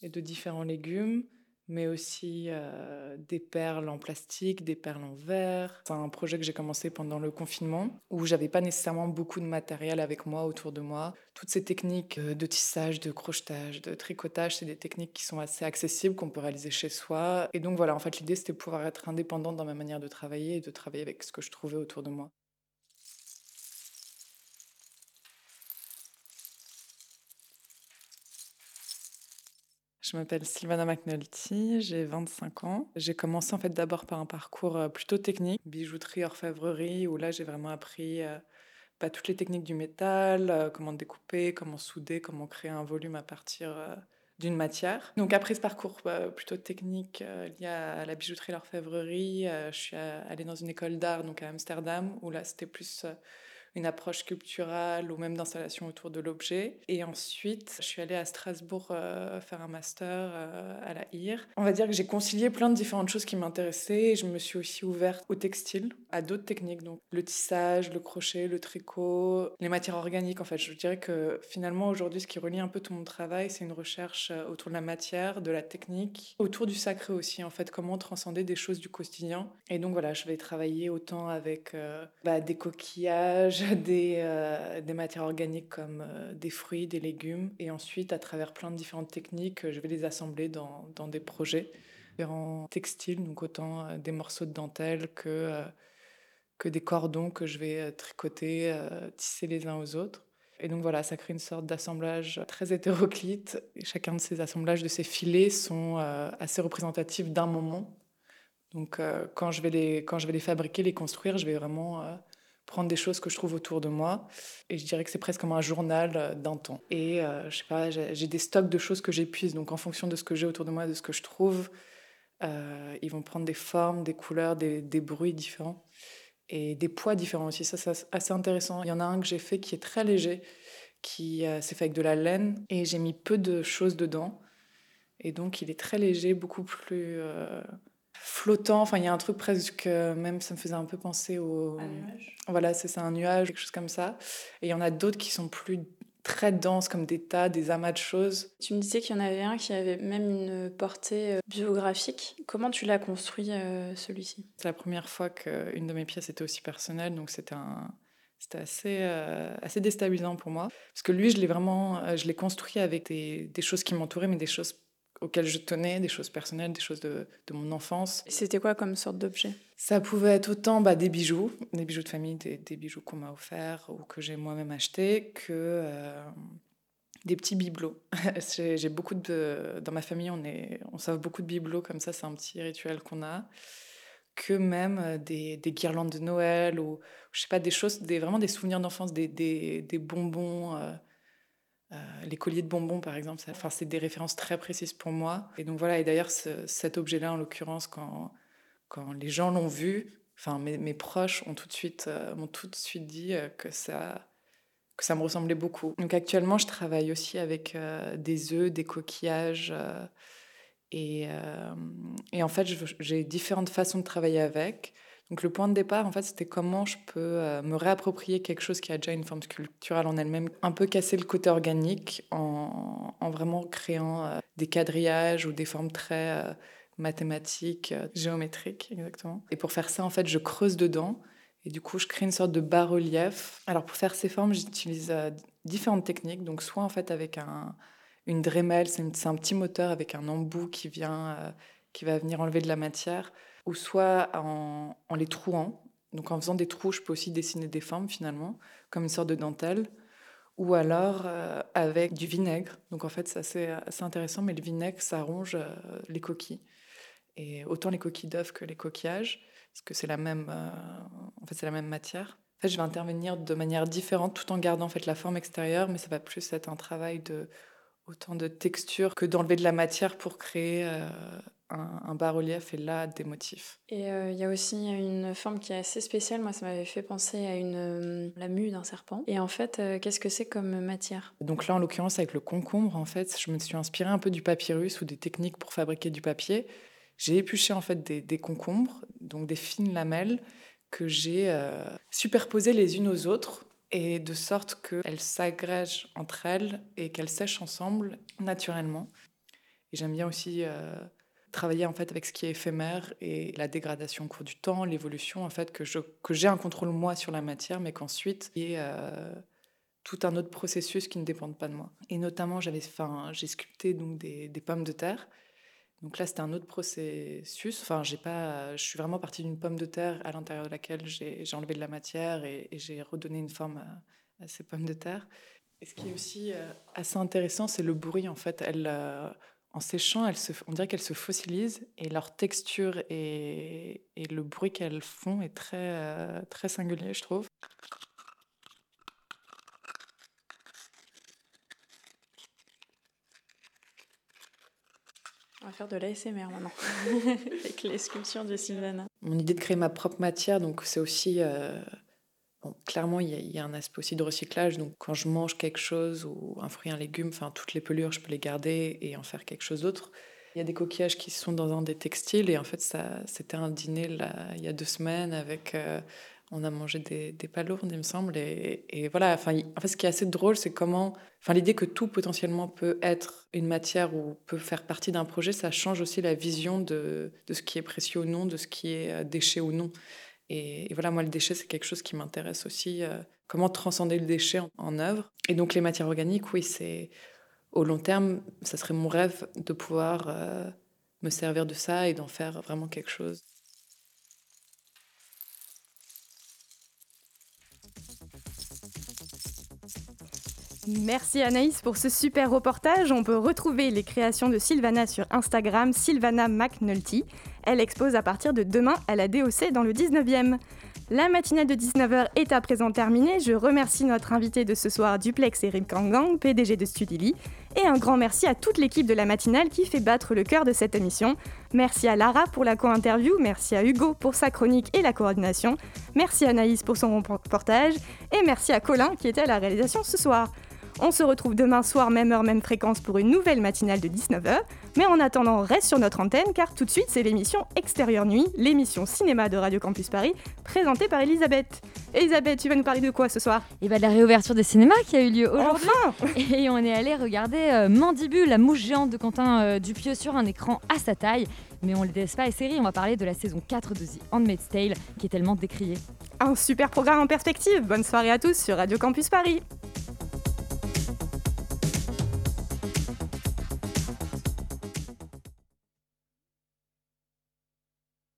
et de différents légumes mais aussi euh, des perles en plastique, des perles en verre. C'est un projet que j'ai commencé pendant le confinement où j'avais pas nécessairement beaucoup de matériel avec moi autour de moi. Toutes ces techniques euh, de tissage, de crochetage, de tricotage, c'est des techniques qui sont assez accessibles qu'on peut réaliser chez soi. Et donc voilà, en fait l'idée c'était pouvoir être indépendante dans ma manière de travailler et de travailler avec ce que je trouvais autour de moi. Je m'appelle Sylvana McNulty, j'ai 25 ans. J'ai commencé en fait d'abord par un parcours euh, plutôt technique, bijouterie, orfèvrerie, où là j'ai vraiment appris euh, bah, toutes les techniques du métal, euh, comment découper, comment souder, comment créer un volume à partir d'une matière. Donc après ce parcours bah, plutôt technique lié à la bijouterie l'orfèvrerie, je suis allée dans une école d'art donc à Amsterdam, où là c'était plus une approche sculpturale ou même d'installation autour de l'objet. Et ensuite, je suis allée à Strasbourg euh, faire un master euh, à la IR. On va dire que j'ai concilié plein de différentes choses qui m'intéressaient. Je me suis aussi ouverte au textile, à d'autres techniques, donc le tissage, le crochet, le tricot, les matières organiques. En fait, je dirais que finalement aujourd'hui, ce qui relie un peu tout mon travail, c'est une recherche euh, autour de la matière, de la technique, autour du sacré aussi. En fait, comment transcender des choses du quotidien. Et donc voilà, je vais travailler autant avec bah, des coquillages des, euh, des matières organiques comme euh, des fruits, des légumes. Et ensuite, à travers plein de différentes techniques, je vais les assembler dans, des projets différents textiles, donc autant euh, des morceaux de dentelle que, des cordons que je vais tricoter, tisser les uns aux autres. Et donc voilà, ça crée une sorte d'assemblage très hétéroclite. Et chacun de ces assemblages, de ces filets, sont assez représentatifs d'un moment. Donc quand je vais les fabriquer, les construire, je vais vraiment prendre des choses que je trouve autour de moi. Et je dirais que c'est presque comme un journal euh, d'un temps. Et euh, je sais pas, j'ai des stocks de choses que j'épuise. Donc en fonction de ce que j'ai autour de moi, de ce que je trouve, euh, ils vont prendre des formes, des couleurs, des, des, bruits différents et des poids différents aussi. Ça, c'est assez intéressant. Il y en a un que j'ai fait qui est très léger, qui s'est fait avec de la laine et j'ai mis peu de choses dedans. Et donc il est très léger, beaucoup plus flottant. Enfin, il y a un truc presque, même ça me faisait un peu penser au. Un nuage. Voilà, c'est ça, un nuage, quelque chose comme ça. Et il y en a d'autres qui sont plus très denses, comme des tas, des amas de choses. Tu me disais qu'il y en avait un qui avait même une portée euh, biographique. Comment tu l'as construit, euh, celui-ci? C'est la première fois qu'une de mes pièces était aussi personnelle, donc c'était un. C'était assez, euh, assez déstabilisant pour moi. Parce que lui, je l'ai vraiment je l'ai construit avec des, des choses qui m'entouraient, mais des choses auxquelles je tenais, des choses personnelles, des choses de, de mon enfance. C'était quoi comme sorte d'objet? Ça pouvait être autant bah, des bijoux, des bijoux de famille, des, des bijoux qu'on m'a offerts ou que j'ai moi-même achetés, que euh, des petits bibelots. <laughs> j'ai beaucoup de... Dans ma famille, on, est, on beaucoup de bibelots, comme ça, c'est un petit rituel qu'on a. Que même euh, des, des, guirlandes de Noël ou, je sais pas, des choses, des, vraiment des souvenirs d'enfance, des, des, des bonbons... Euh, euh, les colliers de bonbons, par exemple, enfin, c'est des références très précises pour moi. Et donc voilà, et d'ailleurs, cet objet-là, en l'occurrence, quand, quand les gens l'ont vu, enfin, mes, mes, proches ont tout de suite, euh, m'ont tout de suite dit euh, que ça, que ça me ressemblait beaucoup. Donc actuellement, je travaille aussi avec des œufs, des coquillages. et, et en fait, j'ai différentes façons de travailler avec. Donc le point de départ, en fait, c'était comment je peux euh, me réapproprier quelque chose qui a déjà une forme sculpturale en elle-même, un peu casser le côté organique en, vraiment créant euh, des quadrillages ou des formes très euh, mathématiques, géométriques, exactement. Et pour faire ça, en fait, je creuse dedans et du coup, je crée une sorte de bas-relief. Alors pour faire ces formes, j'utilise différentes techniques. Donc soit en fait avec un, une Dremel, c'est un petit moteur avec un embout qui vient, qui va venir enlever de la matière ou soit en, les trouant. Donc en faisant des trous, je peux aussi dessiner des formes finalement, comme une sorte de dentelle. ou alors avec du vinaigre. Donc en fait, c'est assez, intéressant, mais le vinaigre, ça ronge les coquilles. Et autant les coquilles d'œufs que les coquillages, parce que c'est la même, en fait, c'est la même matière. En fait, je vais intervenir de manière différente tout en gardant en fait la forme extérieure, mais ça va plus être un travail de autant de texture que d'enlever de la matière pour créer euh, un, bas-relief et là des motifs. Et euh, il y a aussi une forme qui est assez spéciale. Moi, ça m'avait fait penser à une, euh, la mue d'un serpent. Et en fait, qu'est-ce que c'est comme matière? Donc là, en l'occurrence, avec le concombre, en fait, je me suis inspirée un peu du papyrus ou des techniques pour fabriquer du papier. J'ai épluché en fait des, des, concombres, donc des fines lamelles que j'ai superposées les unes aux autres et de sorte qu'elles s'agrègent entre elles et qu'elles sèchent ensemble naturellement. Et j'aime bien aussi euh, travailler en fait avec ce qui est éphémère et la dégradation au cours du temps, l'évolution en fait que je que j'ai un contrôle moi sur la matière, mais qu'ensuite il y ait euh, tout un autre processus qui ne dépend pas de moi. Et notamment j'avais, enfin, j'ai sculpté donc des, des pommes de terre donc là, c'était un autre processus. Enfin, j'ai pas, je suis vraiment partie d'une pomme de terre à l'intérieur de laquelle j'ai enlevé de la matière et, j'ai redonné une forme à, ces pommes de terre. Et ce qui est aussi euh, assez intéressant, c'est le bruit. En fait, elle, euh, en séchant, se, on dirait qu'elles se fossilisent et leur texture et, et le bruit qu'elles font est très, euh, très singulier, je trouve. On va faire de l'ASMR maintenant, <laughs> avec les sculptures de Sylvana. Mon idée de créer ma propre matière, donc c'est aussi. Euh, clairement, il y, a un aspect aussi de recyclage. Donc, quand je mange quelque chose, ou un fruit, un légume, enfin, toutes les pelures, je peux les garder et en faire quelque chose d'autre. Il y a des coquillages qui sont dans un des textiles, et en fait, ça, c'était un dîner il y a deux semaines avec. Euh, on a mangé des, des palourdes, il me semble. Et, voilà, enfin, en fait, ce qui est assez drôle, c'est comment. Enfin, l'idée que tout potentiellement peut être une matière ou peut faire partie d'un projet, ça change aussi la vision de, de, ce qui est précieux ou non, de ce qui est euh, déchet ou non. Et, voilà, moi, le déchet, c'est quelque chose qui m'intéresse aussi. Euh, comment transcender le déchet en, œuvre. Et donc, les matières organiques, oui, c'est. Au long terme, ça serait mon rêve de pouvoir euh, me servir de ça et d'en faire vraiment quelque chose. Merci Anaïs pour ce super reportage. On peut retrouver les créations de Sylvana sur Instagram, Sylvana McNulty. Elle expose à partir de demain à la DOC dans le 19e. La matinale de 19h est à présent terminée. Je remercie notre invité de ce soir, Duplex Eric Kangang, PDG de Studili. Et un grand merci à toute l'équipe de la matinale qui fait battre le cœur de cette émission. Merci à Lara pour la co-interview, merci à Hugo pour sa chronique et la coordination, merci à Anaïs pour son reportage, et merci à Colin qui était à la réalisation ce soir. On se retrouve demain soir, même heure, même fréquence pour une nouvelle matinale de 19h. Mais en attendant, reste sur notre antenne car tout de suite, c'est l'émission Extérieur Nuit, l'émission cinéma de Radio Campus Paris, présentée par Elisabeth. Elisabeth, tu vas nous parler de quoi ce soir? Et eh bien de la réouverture des cinémas qui a eu lieu aujourd'hui. <laughs> Et on est allé regarder euh, Mandibule, la mouche géante de Quentin euh, Dupieux sur un écran à sa taille. Mais on ne les laisse pas les séries, on va parler de la saison 4 de The Handmaid's Tale qui est tellement décriée. Un super programme en perspective. Bonne soirée à tous sur Radio Campus Paris.